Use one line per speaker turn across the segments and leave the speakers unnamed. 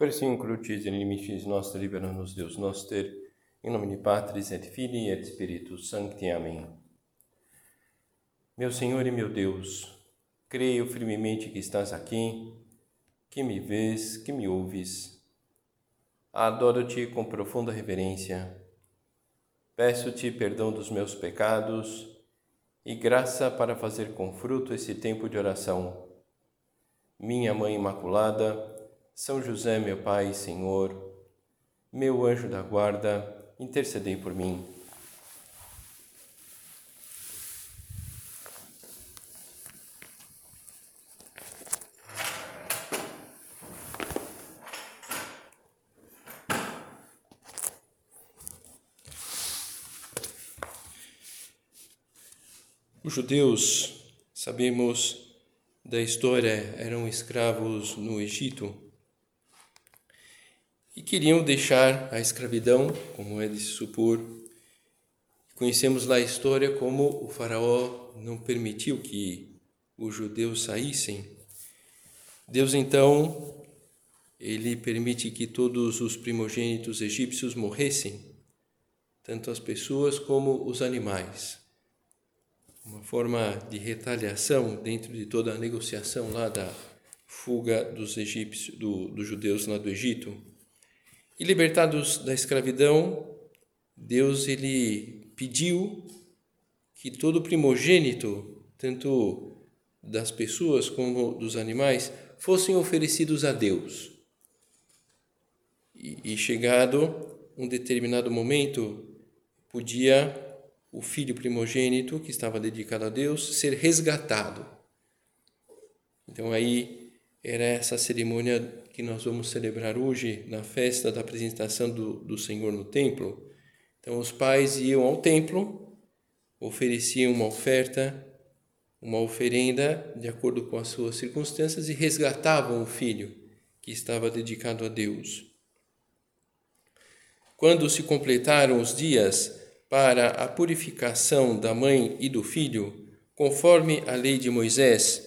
Persino crucis in limites nostri libera-nos Deus noster, in nomine Patris et Filii et Spiritus Sancti. Amém. Meu Senhor e meu Deus, creio firmemente que estás aqui, que me vês, que me ouves. Adoro-te com profunda reverência. Peço-te perdão dos meus pecados e graça para fazer com fruto esse tempo de oração. Minha Mãe Imaculada, são José, meu Pai e Senhor, meu anjo da guarda, intercedei por mim. Os judeus, sabemos da história, eram escravos no Egito e queriam deixar a escravidão, como é de se supor. Conhecemos lá a história como o faraó não permitiu que os judeus saíssem. Deus então ele permite que todos os primogênitos egípcios morressem, tanto as pessoas como os animais. Uma forma de retaliação dentro de toda a negociação lá da fuga dos egípcios, do, dos judeus lá do Egito. E libertados da escravidão, Deus ele pediu que todo primogênito, tanto das pessoas como dos animais, fossem oferecidos a Deus. E, e chegado um determinado momento, podia o filho primogênito, que estava dedicado a Deus, ser resgatado. Então aí era essa cerimônia que nós vamos celebrar hoje na festa da apresentação do, do Senhor no templo. Então, os pais iam ao templo, ofereciam uma oferta, uma oferenda de acordo com as suas circunstâncias e resgatavam o filho que estava dedicado a Deus. Quando se completaram os dias para a purificação da mãe e do filho, conforme a lei de Moisés,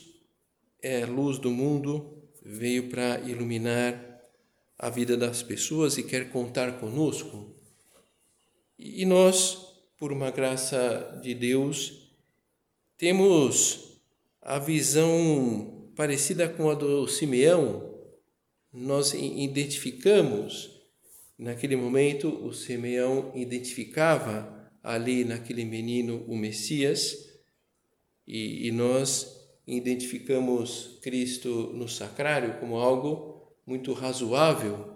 é luz do mundo, veio para iluminar a vida das pessoas e quer contar conosco. E nós, por uma graça de Deus, temos a visão parecida com a do Simeão. Nós identificamos, naquele momento, o Simeão identificava ali naquele menino o Messias, e, e nós identificamos Cristo no sacrário como algo muito razoável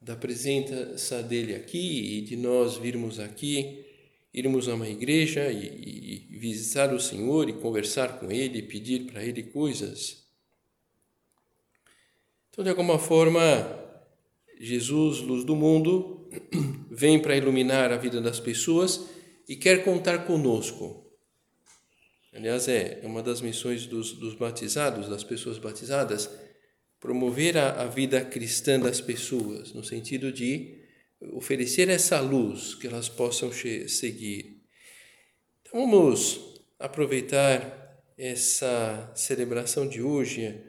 da presença dele aqui e de nós virmos aqui, irmos a uma igreja e, e visitar o Senhor e conversar com Ele, pedir para Ele coisas. Então, de alguma forma, Jesus, luz do mundo, vem para iluminar a vida das pessoas e quer contar conosco. Aliás, é uma das missões dos, dos batizados, das pessoas batizadas, promover a, a vida cristã das pessoas, no sentido de oferecer essa luz que elas possam seguir. Então, vamos aproveitar essa celebração de hoje,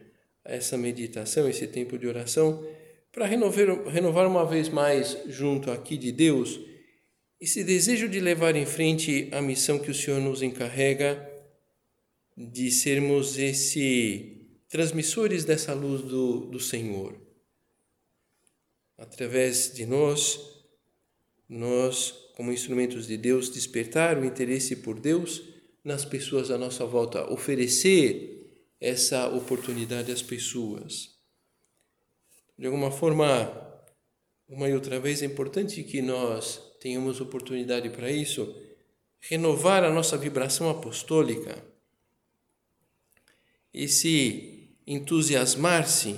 essa meditação, esse tempo de oração, para renovar, renovar uma vez mais junto aqui de Deus esse desejo de levar em frente a missão que o Senhor nos encarrega de sermos esse transmissores dessa luz do, do Senhor. através de nós, nós, como instrumentos de Deus, despertar o interesse por Deus nas pessoas à nossa volta, oferecer essa oportunidade às pessoas. De alguma forma, uma e outra vez é importante que nós tenhamos oportunidade para isso, renovar a nossa vibração apostólica e se entusiasmar-se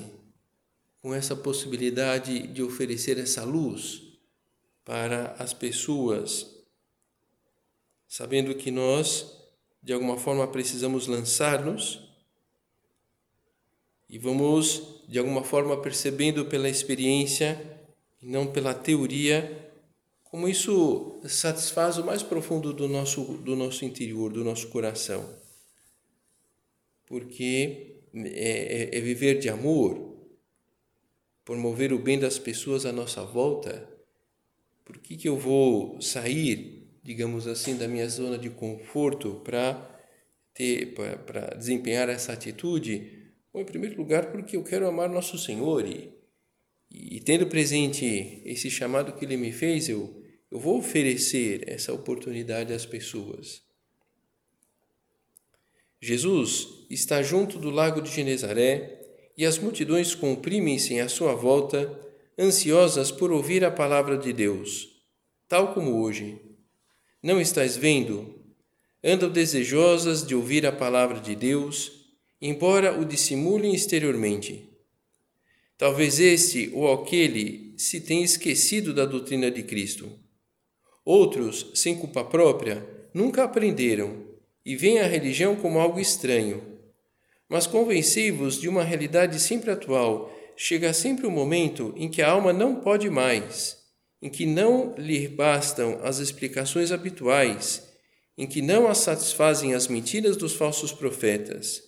com essa possibilidade de oferecer essa luz para as pessoas, sabendo que nós, de alguma forma, precisamos lançar-nos e vamos, de alguma forma, percebendo pela experiência e não pela teoria, como isso satisfaz o mais profundo do nosso, do nosso interior, do nosso coração. Porque é, é, é viver de amor, promover o bem das pessoas à nossa volta, por que, que eu vou sair, digamos assim, da minha zona de conforto para ter para desempenhar essa atitude? Bom, em primeiro lugar, porque eu quero amar nosso Senhor e, e tendo presente esse chamado que Ele me fez, eu, eu vou oferecer essa oportunidade às pessoas. Jesus está junto do lago de Genezaré e as multidões comprimem-se à sua volta, ansiosas por ouvir a palavra de Deus, tal como hoje. Não estás vendo? Andam desejosas de ouvir a palavra de Deus, embora o dissimulem exteriormente. Talvez este ou aquele se tenha esquecido da doutrina de Cristo. Outros, sem culpa própria, nunca aprenderam e veem a religião como algo estranho mas convencei-vos de uma realidade sempre atual. Chega sempre o um momento em que a alma não pode mais, em que não lhe bastam as explicações habituais, em que não a satisfazem as mentiras dos falsos profetas.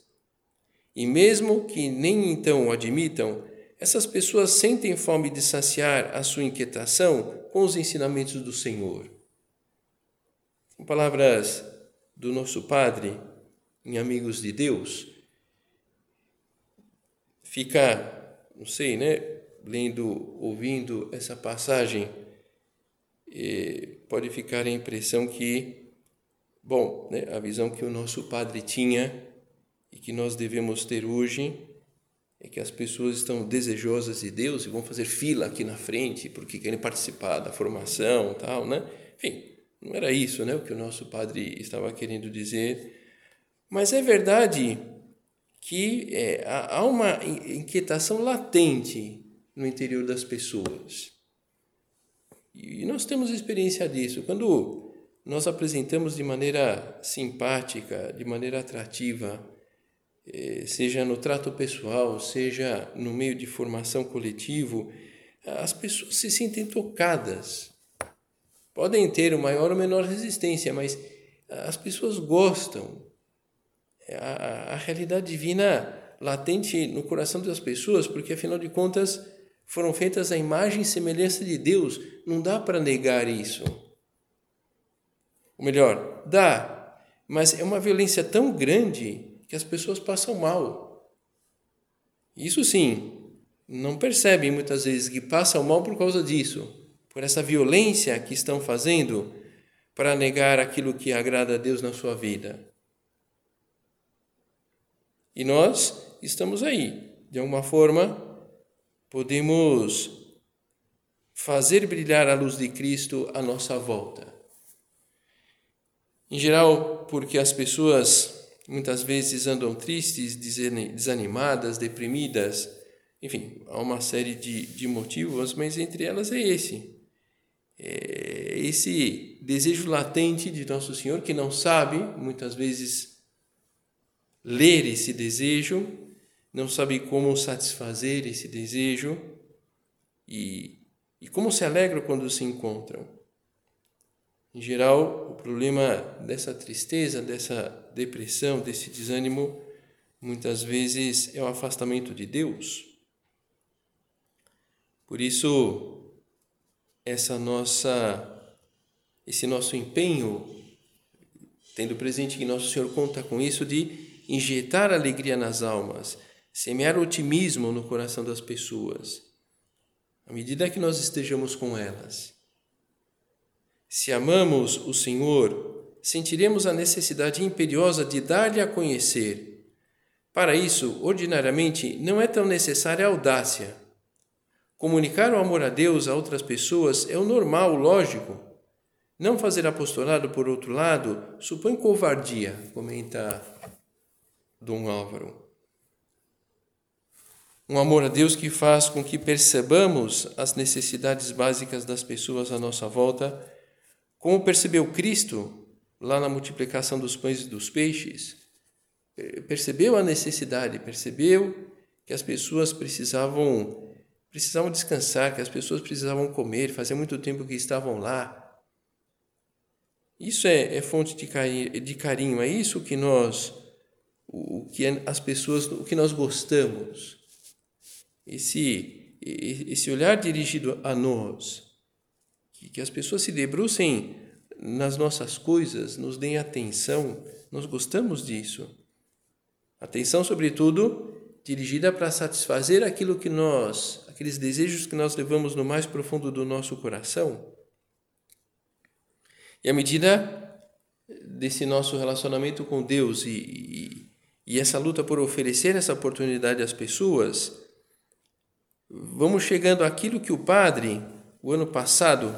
E mesmo que nem então o admitam, essas pessoas sentem fome de saciar a sua inquietação com os ensinamentos do Senhor. Com palavras do nosso Padre, em Amigos de Deus, fica, não sei, né, lendo, ouvindo essa passagem, pode ficar a impressão que, bom, né, a visão que o nosso padre tinha e que nós devemos ter hoje é que as pessoas estão desejosas de Deus e vão fazer fila aqui na frente porque querem participar da formação, tal, né? Enfim, não era isso, né, o que o nosso padre estava querendo dizer. Mas é verdade que é, há uma inquietação latente no interior das pessoas. E nós temos experiência disso. Quando nós apresentamos de maneira simpática, de maneira atrativa, é, seja no trato pessoal, seja no meio de formação coletivo, as pessoas se sentem tocadas. Podem ter uma maior ou menor resistência, mas as pessoas gostam a, a realidade divina latente no coração das pessoas, porque afinal de contas foram feitas à imagem e semelhança de Deus. Não dá para negar isso. Ou melhor, dá, mas é uma violência tão grande que as pessoas passam mal. Isso sim, não percebem muitas vezes que passam mal por causa disso, por essa violência que estão fazendo para negar aquilo que agrada a Deus na sua vida. E nós estamos aí. De alguma forma, podemos fazer brilhar a luz de Cristo à nossa volta. Em geral, porque as pessoas muitas vezes andam tristes, desanimadas, deprimidas, enfim, há uma série de, de motivos, mas entre elas é esse. É esse desejo latente de Nosso Senhor que não sabe, muitas vezes, ler esse desejo, não sabe como satisfazer esse desejo e, e como se alegram quando se encontram. Em geral, o problema dessa tristeza, dessa depressão, desse desânimo, muitas vezes é o afastamento de Deus. Por isso, essa nossa esse nosso empenho, tendo presente que nosso Senhor conta com isso de injetar alegria nas almas, semear otimismo no coração das pessoas. à medida que nós estejamos com elas. Se amamos o Senhor, sentiremos a necessidade imperiosa de dar-lhe a conhecer. Para isso, ordinariamente, não é tão necessária a audácia. Comunicar o amor a Deus a outras pessoas é o normal, o lógico. Não fazer apostolado, por outro lado, supõe covardia, comenta Dom Álvaro. Um amor a Deus que faz com que percebamos as necessidades básicas das pessoas à nossa volta, como percebeu Cristo lá na multiplicação dos pães e dos peixes. Percebeu a necessidade, percebeu que as pessoas precisavam precisavam descansar, que as pessoas precisavam comer, fazia muito tempo que estavam lá. Isso é, é fonte de carinho, de carinho, é isso que nós, o, o que as pessoas, o que nós gostamos esse, esse olhar dirigido a nós, que, que as pessoas se debrucem nas nossas coisas, nos deem atenção, nós gostamos disso. Atenção, sobretudo, dirigida para satisfazer aquilo que nós, aqueles desejos que nós levamos no mais profundo do nosso coração. E à medida desse nosso relacionamento com Deus e, e, e essa luta por oferecer essa oportunidade às pessoas, Vamos chegando àquilo que o padre, o ano passado,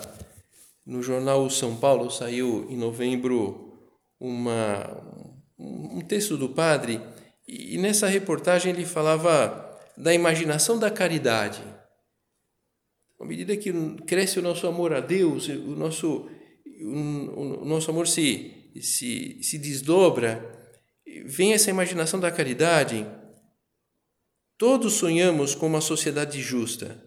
no jornal São Paulo, saiu em novembro uma, um texto do padre, e nessa reportagem ele falava da imaginação da caridade. À medida que cresce o nosso amor a Deus, o nosso, o, nosso amor se, se, se desdobra, vem essa imaginação da caridade Todos sonhamos com uma sociedade justa.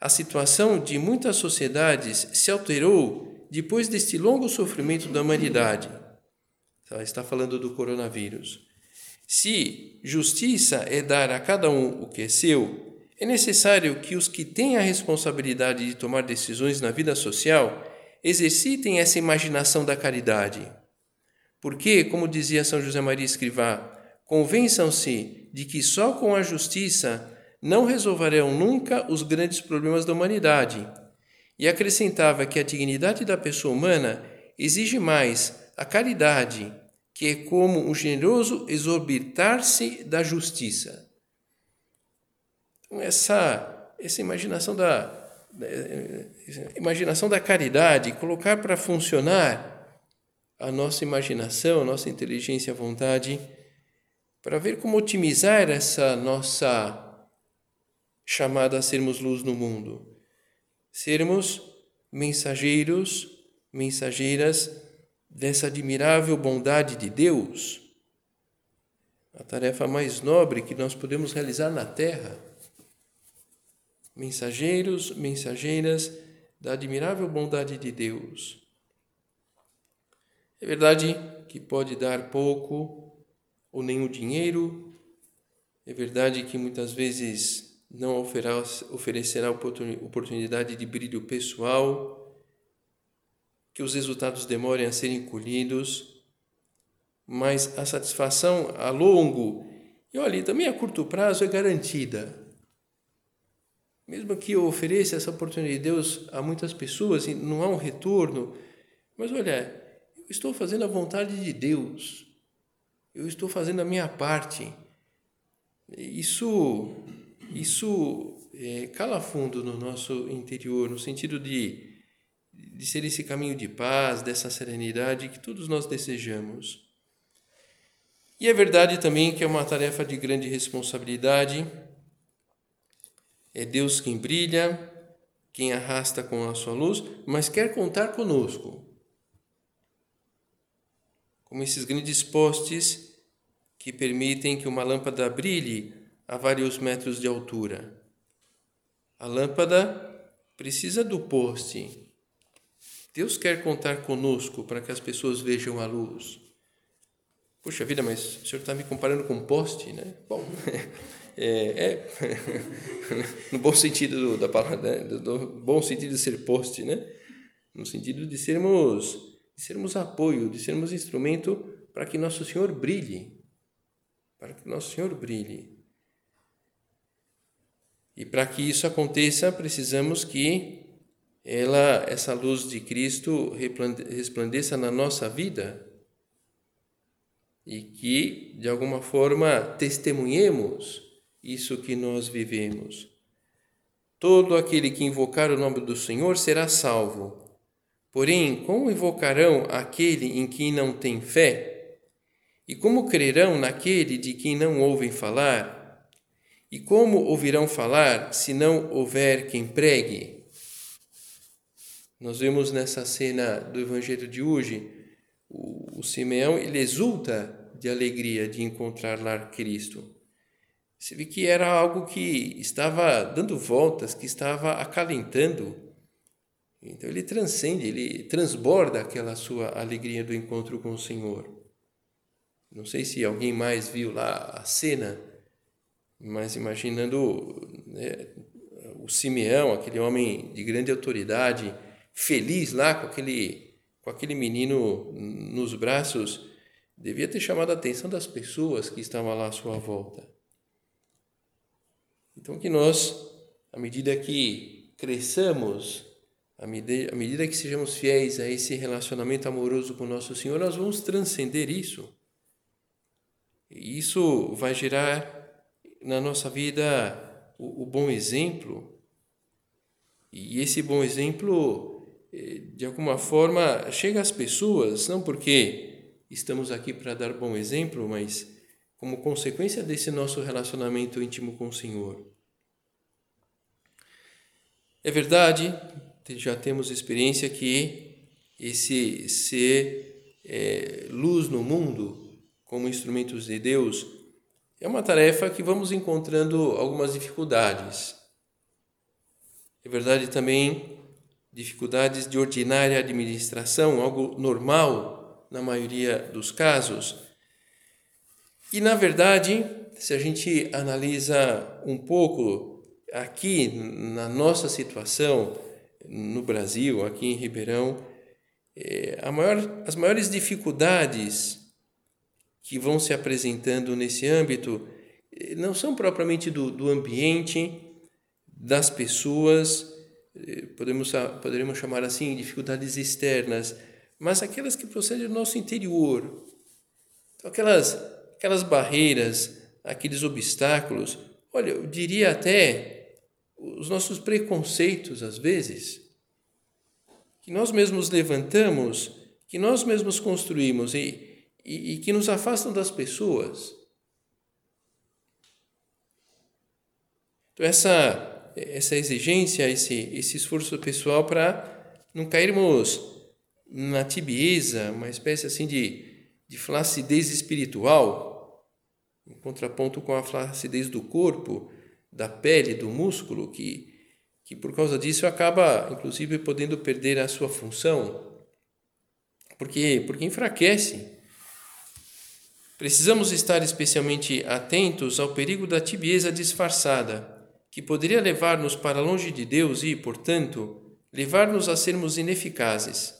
A situação de muitas sociedades se alterou depois deste longo sofrimento da humanidade. Está falando do coronavírus. Se justiça é dar a cada um o que é seu, é necessário que os que têm a responsabilidade de tomar decisões na vida social exercitem essa imaginação da caridade. Porque, como dizia São José Maria Escrivá, Convençam-se de que só com a justiça não resolverão nunca os grandes problemas da humanidade. E acrescentava que a dignidade da pessoa humana exige mais a caridade, que é como um generoso exorbitar-se da justiça. Então, essa, essa imaginação da, imaginação da caridade, colocar para funcionar a nossa imaginação, a nossa inteligência e vontade, para ver como otimizar essa nossa chamada a sermos luz no mundo. Sermos mensageiros, mensageiras dessa admirável bondade de Deus. A tarefa mais nobre que nós podemos realizar na terra. Mensageiros, mensageiras da admirável bondade de Deus. É verdade que pode dar pouco, ou o dinheiro. É verdade que muitas vezes não oferecerá oportunidade de brilho pessoal, que os resultados demorem a serem colhidos, mas a satisfação a longo e olha, também a curto prazo é garantida. Mesmo que eu ofereça essa oportunidade de Deus a muitas pessoas e não há um retorno, mas olha, eu estou fazendo a vontade de Deus eu estou fazendo a minha parte. Isso, isso é, cala fundo no nosso interior, no sentido de, de ser esse caminho de paz, dessa serenidade que todos nós desejamos. E é verdade também que é uma tarefa de grande responsabilidade. É Deus quem brilha, quem arrasta com a sua luz, mas quer contar conosco como esses grandes postes que permitem que uma lâmpada brilhe a vários metros de altura. A lâmpada precisa do poste. Deus quer contar conosco para que as pessoas vejam a luz. Puxa vida, mas o senhor está me comparando com poste, né? Bom, é, é no bom sentido da palavra, né? no bom sentido de ser poste, né? No sentido de sermos de sermos apoio, de sermos instrumento para que Nosso Senhor brilhe, para que Nosso Senhor brilhe. E para que isso aconteça, precisamos que ela, essa luz de Cristo resplandeça na nossa vida e que, de alguma forma, testemunhemos isso que nós vivemos. Todo aquele que invocar o nome do Senhor será salvo. Porém, como invocarão aquele em quem não tem fé? E como crerão naquele de quem não ouvem falar? E como ouvirão falar se não houver quem pregue? Nós vemos nessa cena do Evangelho de hoje, o, o Simeão ele exulta de alegria de encontrar lá Cristo. Você vê que era algo que estava dando voltas, que estava acalentando. Então ele transcende, ele transborda aquela sua alegria do encontro com o Senhor. Não sei se alguém mais viu lá a cena, mas imaginando né, o Simeão, aquele homem de grande autoridade, feliz lá com aquele, com aquele menino nos braços, devia ter chamado a atenção das pessoas que estavam lá à sua volta. Então, que nós, à medida que cresçamos, à medida, à medida que sejamos fiéis a esse relacionamento amoroso com Nosso Senhor, nós vamos transcender isso. E isso vai gerar na nossa vida o, o bom exemplo. E esse bom exemplo, de alguma forma, chega às pessoas, não porque estamos aqui para dar bom exemplo, mas como consequência desse nosso relacionamento íntimo com o Senhor. É verdade, já temos experiência que esse ser é, luz no mundo, como instrumentos de Deus, é uma tarefa que vamos encontrando algumas dificuldades. É verdade também dificuldades de ordinária administração, algo normal na maioria dos casos. E na verdade, se a gente analisa um pouco aqui na nossa situação no Brasil, aqui em Ribeirão, é, maior, as maiores dificuldades que vão se apresentando nesse âmbito eh, não são propriamente do, do ambiente, das pessoas, podemos, poderíamos chamar assim, dificuldades externas, mas aquelas que procedem do nosso interior. Então, aquelas, aquelas barreiras, aqueles obstáculos, olha, eu diria até os nossos preconceitos, às vezes, que nós mesmos levantamos, que nós mesmos construímos e e, e que nos afastam das pessoas. Então, essa, essa exigência, esse, esse esforço pessoal para não cairmos na tibieza, uma espécie assim de, de flacidez espiritual, em contraponto com a flacidez do corpo, da pele, do músculo, que, que por causa disso acaba, inclusive, podendo perder a sua função, porque, porque enfraquece. Precisamos estar especialmente atentos ao perigo da tibieza disfarçada, que poderia levar-nos para longe de Deus e, portanto, levar-nos a sermos ineficazes.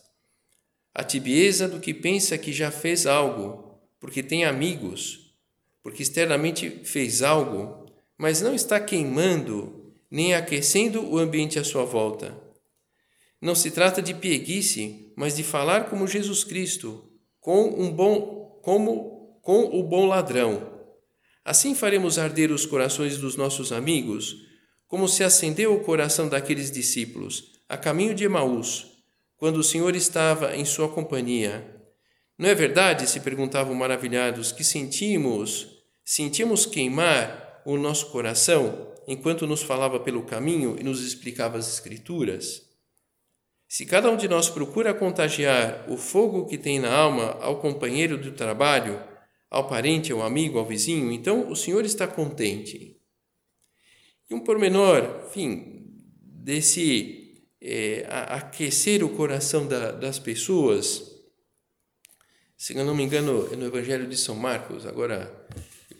A tibieza do que pensa que já fez algo, porque tem amigos, porque externamente fez algo, mas não está queimando nem aquecendo o ambiente à sua volta. Não se trata de pieguice, mas de falar como Jesus Cristo, com um bom como com o bom ladrão. Assim faremos arder os corações dos nossos amigos, como se acendeu o coração daqueles discípulos, a caminho de Emaús, quando o Senhor estava em sua companhia. Não é verdade, se perguntavam maravilhados, que sentimos, sentimos queimar o nosso coração enquanto nos falava pelo caminho e nos explicava as Escrituras? Se cada um de nós procura contagiar o fogo que tem na alma ao companheiro do trabalho, ao parente, ao amigo, ao vizinho, então o Senhor está contente. E um pormenor, enfim, desse é, aquecer o coração da, das pessoas, se eu não me engano, é no Evangelho de São Marcos, agora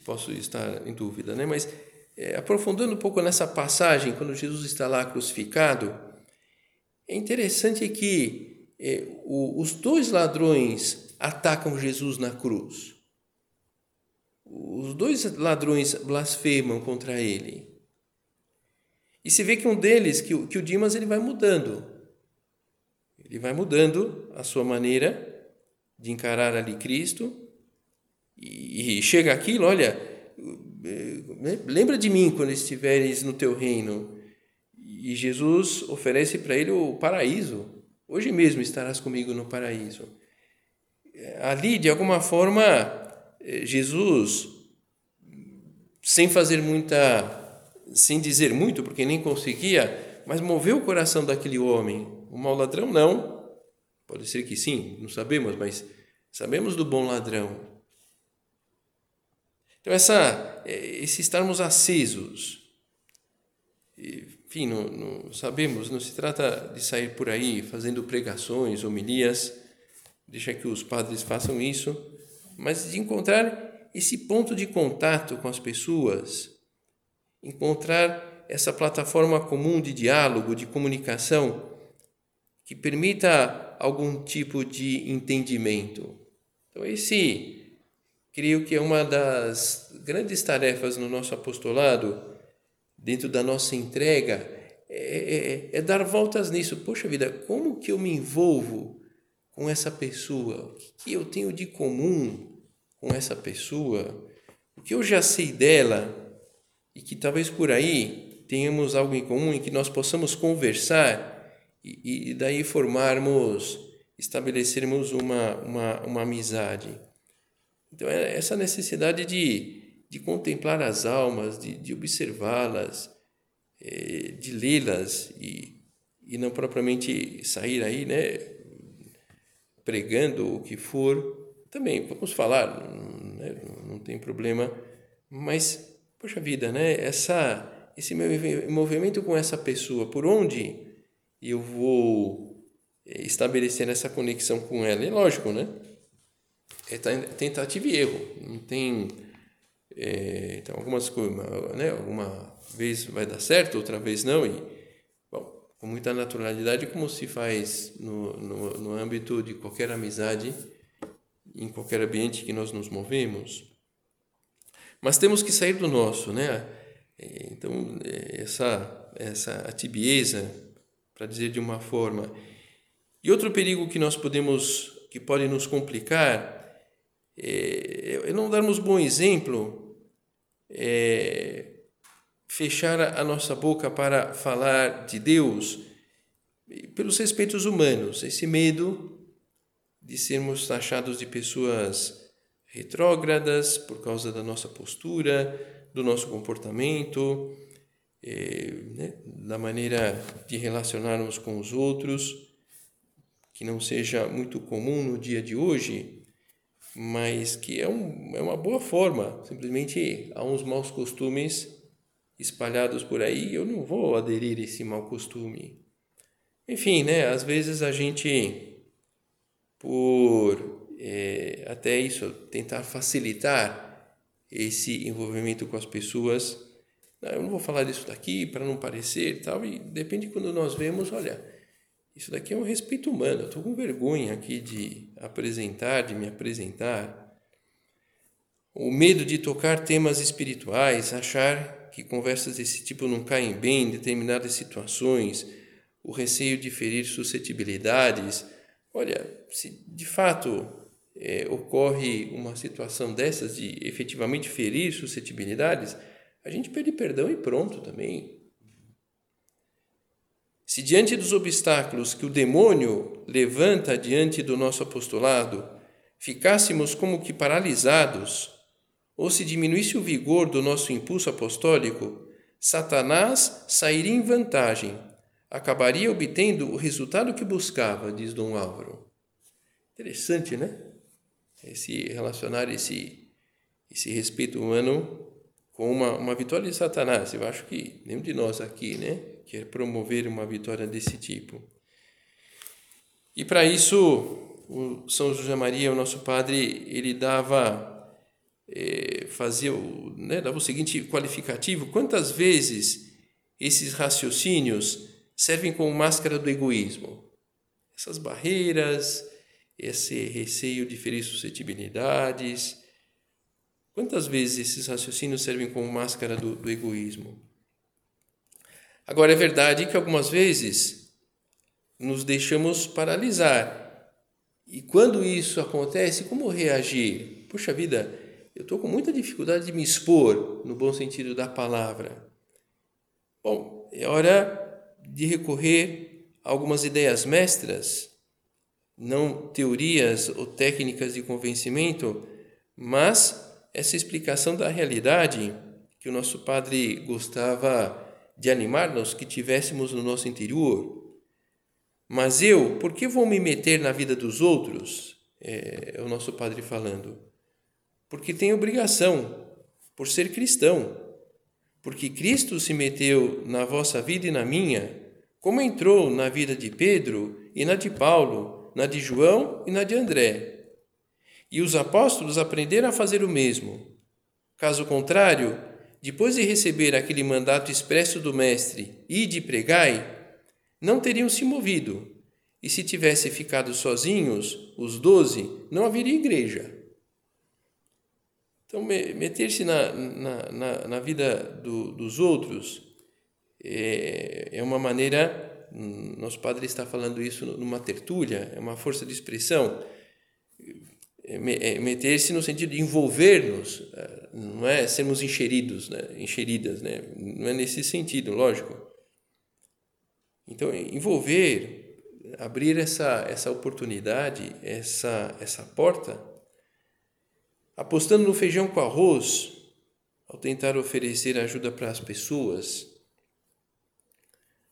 posso estar em dúvida, né? mas é, aprofundando um pouco nessa passagem, quando Jesus está lá crucificado, é interessante que é, o, os dois ladrões atacam Jesus na cruz. Os dois ladrões blasfemam contra ele. E se vê que um deles, que o, que o Dimas, ele vai mudando. Ele vai mudando a sua maneira de encarar ali Cristo. E, e chega aquilo, olha, eh, lembra de mim quando estiveres no teu reino. E Jesus oferece para ele o paraíso. Hoje mesmo estarás comigo no paraíso. Ali, de alguma forma, eh, Jesus, sem fazer muita sem dizer muito, porque nem conseguia, mas moveu o coração daquele homem. O mau ladrão não. Pode ser que sim, não sabemos, mas sabemos do bom ladrão. Então, essa, é, esse estarmos acesos, enfim, não, não, sabemos, não se trata de sair por aí fazendo pregações, homilias, deixa que os padres façam isso, mas de encontrar esse ponto de contato com as pessoas, encontrar essa plataforma comum de diálogo, de comunicação, que permita algum tipo de entendimento. Então, esse, creio que é uma das grandes tarefas no nosso apostolado, dentro da nossa entrega, é, é, é dar voltas nisso. Poxa vida, como que eu me envolvo com essa pessoa? O que eu tenho de comum com essa pessoa? O que eu já sei dela? e que talvez por aí tenhamos algo em comum em que nós possamos conversar e, e daí formarmos, estabelecermos uma, uma, uma amizade. Então, é essa necessidade de, de contemplar as almas, de, de observá-las, é, de lê-las e, e não propriamente sair aí, né, pregando o que for. Também vamos falar, né, não tem problema, mas Poxa vida, né? Essa, esse meu envolvimento com essa pessoa, por onde eu vou eh, estabelecer essa conexão com ela? É lógico, né? É tentativa e erro. Não tem. É, então, algumas coisas, né? Alguma vez vai dar certo, outra vez não. E, com muita naturalidade, como se faz no, no, no âmbito de qualquer amizade, em qualquer ambiente que nós nos movemos. Mas temos que sair do nosso, né? Então, essa, essa tibieza, para dizer de uma forma. E outro perigo que nós podemos, que pode nos complicar, é, é não darmos bom exemplo, é fechar a nossa boca para falar de Deus pelos respeitos humanos, esse medo de sermos taxados de pessoas retrógradas por causa da nossa postura, do nosso comportamento, eh, né, da maneira de relacionarmos com os outros, que não seja muito comum no dia de hoje, mas que é, um, é uma boa forma. Simplesmente há uns maus costumes espalhados por aí, eu não vou aderir a esse mau costume. Enfim, né, às vezes a gente, por é, até isso, tentar facilitar esse envolvimento com as pessoas. Eu não vou falar disso daqui para não parecer e tal, e depende quando nós vemos, olha, isso daqui é um respeito humano, eu estou com vergonha aqui de apresentar, de me apresentar. O medo de tocar temas espirituais, achar que conversas desse tipo não caem bem em determinadas situações, o receio de ferir suscetibilidades. Olha, se de fato é, ocorre uma situação dessas de efetivamente ferir suscetibilidades, a gente pede perdão e pronto também. Se diante dos obstáculos que o demônio levanta diante do nosso apostolado, ficássemos como que paralisados, ou se diminuísse o vigor do nosso impulso apostólico, Satanás sairia em vantagem, acabaria obtendo o resultado que buscava, diz Dom Álvaro. Interessante, né? esse relacionar esse esse respeito humano com uma, uma vitória de Satanás. Eu acho que nenhum de nós aqui, né, quer promover uma vitória desse tipo. E para isso, o São José Maria, o nosso padre, ele dava é, fazia o, né, dava o seguinte qualificativo: quantas vezes esses raciocínios servem como máscara do egoísmo? Essas barreiras, esse receio de ferir suscetibilidades. Quantas vezes esses raciocínios servem como máscara do, do egoísmo? Agora, é verdade que algumas vezes nos deixamos paralisar. E quando isso acontece, como reagir? Puxa vida, eu estou com muita dificuldade de me expor, no bom sentido da palavra. Bom, é hora de recorrer a algumas ideias mestras, não teorias ou técnicas de convencimento, mas essa explicação da realidade que o nosso padre gostava de animar-nos que tivéssemos no nosso interior. Mas eu, por que vou me meter na vida dos outros? É, é o nosso padre falando. Porque tenho obrigação, por ser cristão. Porque Cristo se meteu na vossa vida e na minha, como entrou na vida de Pedro e na de Paulo, na de João e na de André. E os apóstolos aprenderam a fazer o mesmo. Caso contrário, depois de receber aquele mandato expresso do Mestre, e de pregai, não teriam se movido. E se tivesse ficado sozinhos, os doze, não haveria igreja. Então, meter-se na, na, na, na, vida do, dos outros é, é uma maneira. Nosso padre está falando isso numa tertúlia, é uma força de expressão é, é meter-se no sentido de envolver-nos, é, não é sermos encheridos, né? encheridas, né? não é nesse sentido, lógico. Então, envolver, abrir essa, essa oportunidade, essa, essa porta, apostando no feijão com arroz, ao tentar oferecer ajuda para as pessoas,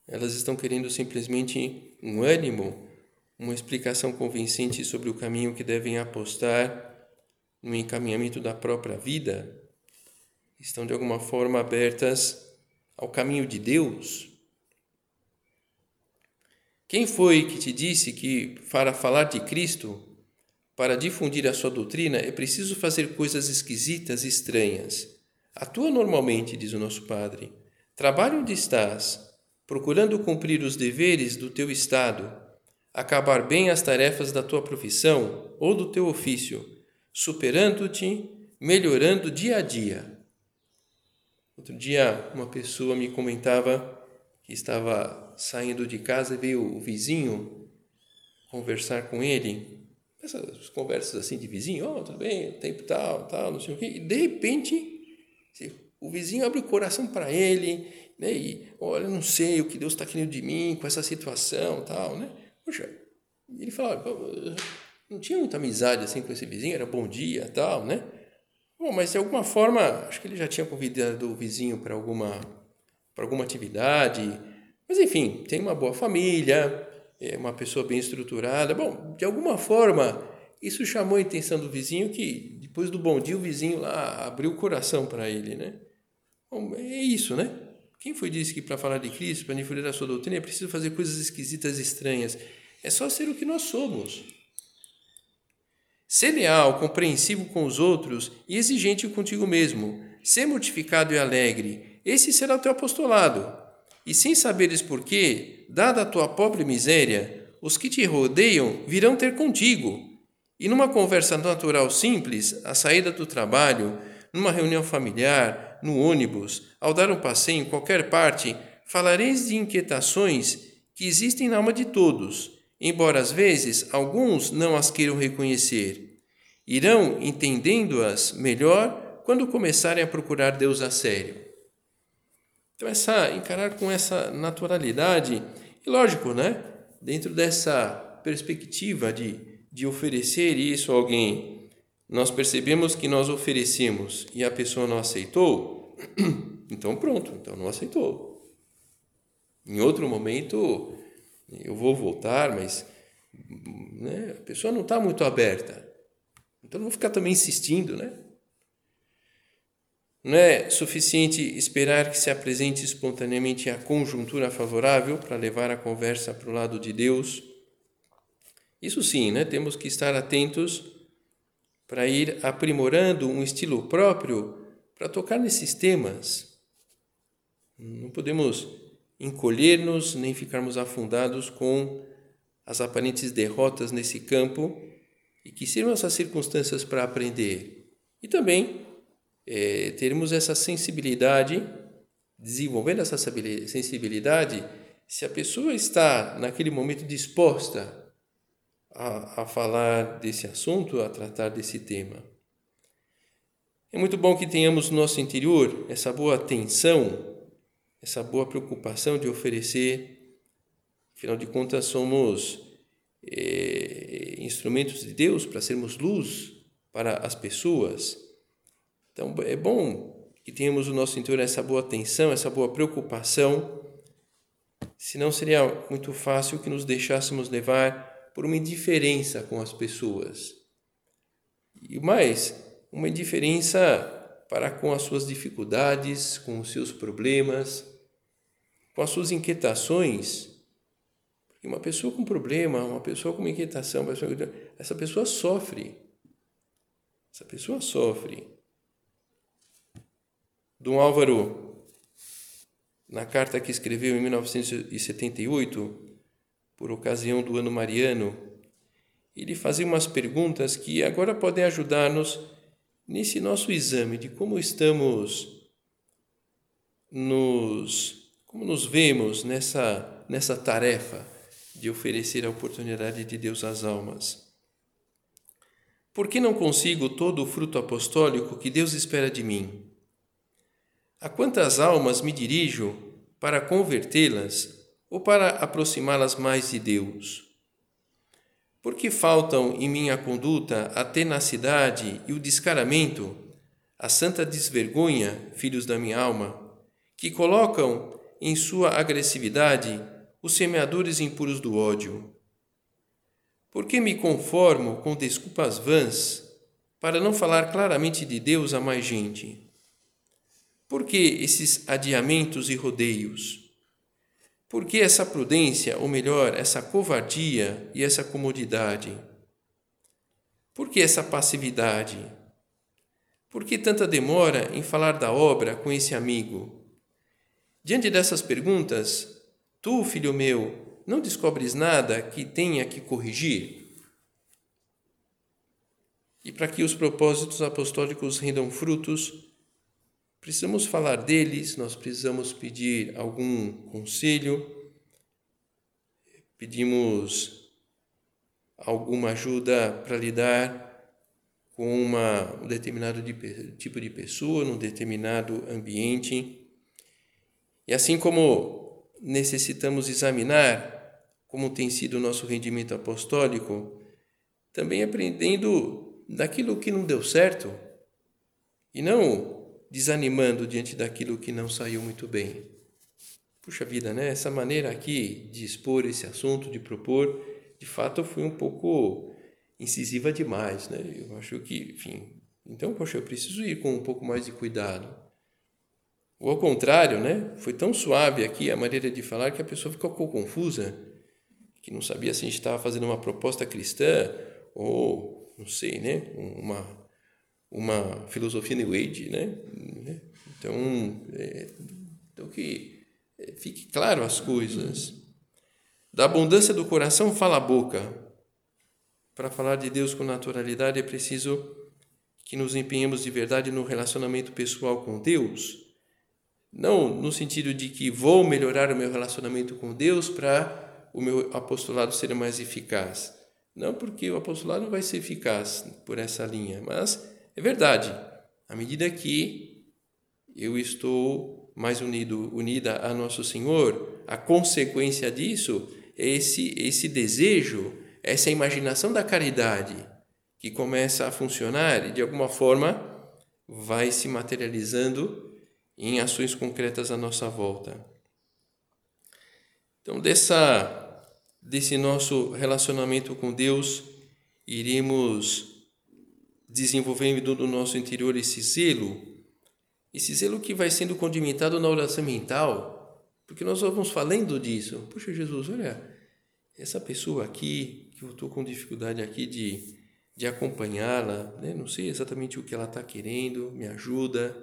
elas estão querendo simplesmente um ânimo uma explicação convincente sobre o caminho que devem apostar no encaminhamento da própria vida, estão de alguma forma abertas ao caminho de Deus. Quem foi que te disse que para falar de Cristo, para difundir a sua doutrina, é preciso fazer coisas esquisitas e estranhas? Atua normalmente, diz o nosso Padre. Trabalha onde estás, procurando cumprir os deveres do teu estado acabar bem as tarefas da tua profissão ou do teu ofício, superando-te, melhorando dia a dia. Outro dia, uma pessoa me comentava que estava saindo de casa e veio o vizinho conversar com ele. Essas conversas assim de vizinho, oh, tudo bem, tempo tal, tal, não sei o quê. E de repente, o vizinho abre o coração para ele, né? E olha, não sei o que Deus está querendo de mim com essa situação, tal, né? Poxa, ele falava, não tinha muita amizade assim com esse vizinho, era bom dia tal, né? Bom, mas de alguma forma, acho que ele já tinha convidado o vizinho para alguma, para alguma atividade. Mas enfim, tem uma boa família, é uma pessoa bem estruturada. Bom, de alguma forma, isso chamou a atenção do vizinho que depois do bom dia o vizinho lá abriu o coração para ele, né? Bom, é isso, né? Quem foi disse que para falar de Cristo, para difundir a sua doutrina, é preciso fazer coisas esquisitas estranhas? É só ser o que nós somos. Ser leal, compreensivo com os outros e exigente contigo mesmo. Ser mortificado e alegre. Esse será o teu apostolado. E sem saberes porquê, dada a tua pobre miséria, os que te rodeiam virão ter contigo. E numa conversa natural simples, à saída do trabalho, numa reunião familiar, no ônibus, ao dar um passeio em qualquer parte, falareis de inquietações que existem na alma de todos embora às vezes alguns não as queiram reconhecer. Irão entendendo-as melhor quando começarem a procurar Deus a sério. Então, essa, encarar com essa naturalidade, e lógico, né? dentro dessa perspectiva de, de oferecer isso a alguém, nós percebemos que nós oferecemos e a pessoa não aceitou, então pronto, então não aceitou. Em outro momento, eu vou voltar, mas né, a pessoa não está muito aberta. Então não vou ficar também insistindo, né? Não é suficiente esperar que se apresente espontaneamente a conjuntura favorável para levar a conversa para o lado de Deus. Isso sim, né? temos que estar atentos para ir aprimorando um estilo próprio para tocar nesses temas. Não podemos encolher-nos nem ficarmos afundados com as aparentes derrotas nesse campo e que sirvam essas circunstâncias para aprender. E também é, termos essa sensibilidade desenvolvendo essa sensibilidade se a pessoa está naquele momento disposta a, a falar desse assunto, a tratar desse tema. É muito bom que tenhamos no nosso interior essa boa atenção, essa boa preocupação de oferecer, afinal de contas, somos é, instrumentos de Deus para sermos luz para as pessoas. Então, é bom que tenhamos no nosso interior essa boa atenção, essa boa preocupação, senão seria muito fácil que nos deixássemos levar por uma indiferença com as pessoas. E mais, uma indiferença para com as suas dificuldades, com os seus problemas, com as suas inquietações. Porque uma pessoa com problema, uma pessoa com uma inquietação, essa pessoa sofre. Essa pessoa sofre. Dom Álvaro, na carta que escreveu em 1978, por ocasião do ano mariano, ele fazia umas perguntas que agora podem ajudar-nos nesse nosso exame de como estamos nos como nos vemos nessa nessa tarefa de oferecer a oportunidade de Deus às almas. Por que não consigo todo o fruto apostólico que Deus espera de mim? A quantas almas me dirijo para convertê-las ou para aproximá-las mais de Deus? Por que faltam em minha conduta a tenacidade e o descaramento, a santa desvergonha, filhos da minha alma, que colocam em sua agressividade os semeadores impuros do ódio? Por que me conformo com desculpas vãs para não falar claramente de Deus a mais gente? Por que esses adiamentos e rodeios? Por que essa prudência, ou melhor, essa covardia e essa comodidade? Por que essa passividade? Por que tanta demora em falar da obra com esse amigo? Diante dessas perguntas, tu, filho meu, não descobres nada que tenha que corrigir? E para que os propósitos apostólicos rendam frutos, Precisamos falar deles, nós precisamos pedir algum conselho, pedimos alguma ajuda para lidar com uma, um determinado de, tipo de pessoa, num determinado ambiente. E assim como necessitamos examinar como tem sido o nosso rendimento apostólico, também aprendendo daquilo que não deu certo e não desanimando diante daquilo que não saiu muito bem. Puxa vida, né? Essa maneira aqui de expor esse assunto, de propor, de fato foi um pouco incisiva demais, né? Eu acho que, enfim, então, poxa, eu preciso ir com um pouco mais de cuidado. Ou ao contrário, né? Foi tão suave aqui a maneira de falar que a pessoa ficou confusa, que não sabia se a gente estava fazendo uma proposta cristã ou, não sei, né? Uma uma filosofia New Age, né? Então, é, então que é, fique claro as coisas. Da abundância do coração fala a boca. Para falar de Deus com naturalidade é preciso que nos empenhemos de verdade no relacionamento pessoal com Deus. Não no sentido de que vou melhorar o meu relacionamento com Deus para o meu apostolado ser mais eficaz. Não porque o apostolado vai ser eficaz por essa linha, mas é verdade. À medida que eu estou mais unido, unida a nosso Senhor, a consequência disso é esse esse desejo, essa imaginação da caridade que começa a funcionar e de alguma forma vai se materializando em ações concretas à nossa volta. Então, dessa desse nosso relacionamento com Deus, iremos desenvolvendo no nosso interior esse zelo, esse zelo que vai sendo condimentado na oração mental, porque nós vamos falando disso. Puxa, Jesus, olha, essa pessoa aqui, que eu estou com dificuldade aqui de, de acompanhá-la, né? não sei exatamente o que ela está querendo, me ajuda.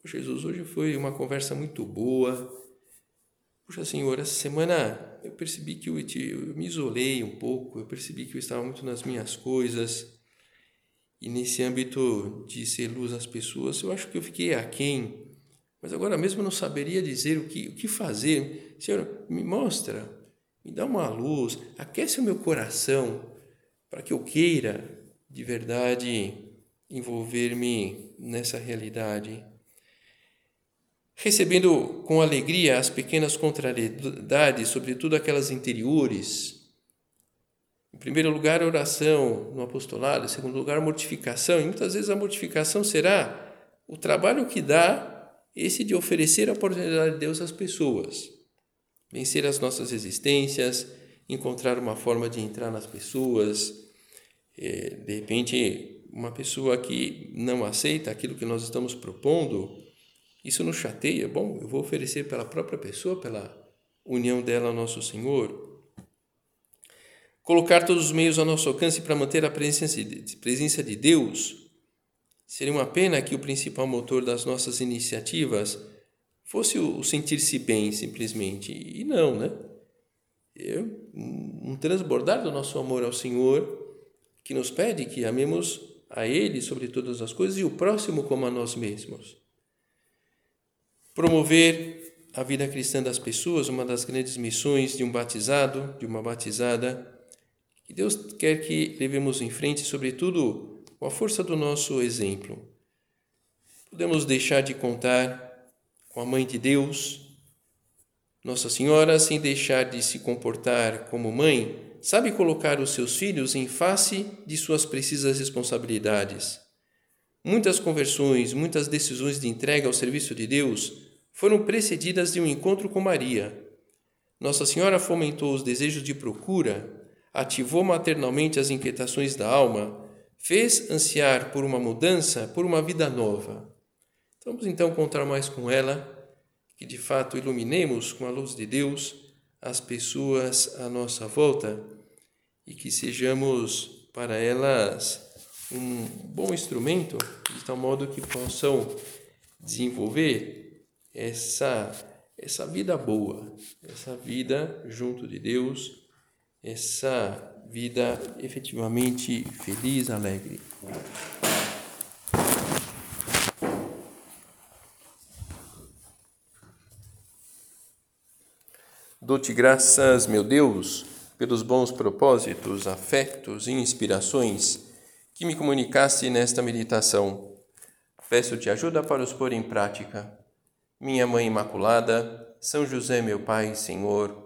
Puxa, Jesus, hoje foi uma conversa muito boa. Puxa, Senhor, essa semana eu percebi que eu, eu me isolei um pouco, eu percebi que eu estava muito nas minhas coisas. E nesse âmbito de ser luz às pessoas, eu acho que eu fiquei aquém. mas agora mesmo não saberia dizer o que, o que fazer. Senhor, me mostra, me dá uma luz, aquece o meu coração para que eu queira de verdade envolver-me nessa realidade. Recebendo com alegria as pequenas contrariedades, sobretudo aquelas interiores. Em primeiro lugar, oração no apostolado, em segundo lugar, mortificação. E muitas vezes a mortificação será o trabalho que dá esse de oferecer a oportunidade de Deus às pessoas, vencer as nossas resistências, encontrar uma forma de entrar nas pessoas. É, de repente, uma pessoa que não aceita aquilo que nós estamos propondo, isso nos chateia. Bom, eu vou oferecer pela própria pessoa, pela união dela ao nosso Senhor. Colocar todos os meios ao nosso alcance para manter a presença de, Deus Seria uma pena que o principal motor das nossas iniciativas fosse o sentir-se bem, simplesmente. E não, né? É um transbordar do nosso amor ao Senhor, que nos pede que amemos a Ele sobre todas as coisas e o próximo como a nós mesmos. Promover a vida cristã das pessoas, uma das grandes missões de um batizado, de uma batizada, que Deus quer que levemos em frente, sobretudo, com a força do nosso exemplo. Podemos deixar de contar com a Mãe de Deus. Nossa Senhora, sem deixar de se comportar como mãe, sabe colocar os seus filhos em face de suas precisas responsabilidades. Muitas conversões, muitas decisões de entrega ao serviço de Deus foram precedidas de um encontro com Maria. Nossa Senhora fomentou os desejos de procura, ativou maternalmente as inquietações da alma, fez ansiar por uma mudança, por uma vida nova. Vamos então encontrar mais com ela, que de fato iluminemos com a luz de Deus as pessoas à nossa volta e que sejamos para elas um bom instrumento, de tal modo que possam desenvolver essa essa vida boa, essa vida junto de Deus, essa vida efetivamente feliz, alegre. Dou-te graças, meu Deus, pelos bons propósitos, afetos e inspirações que me comunicaste nesta meditação. Peço-te ajuda para os pôr em prática. Minha Mãe Imaculada, São José, meu Pai Senhor,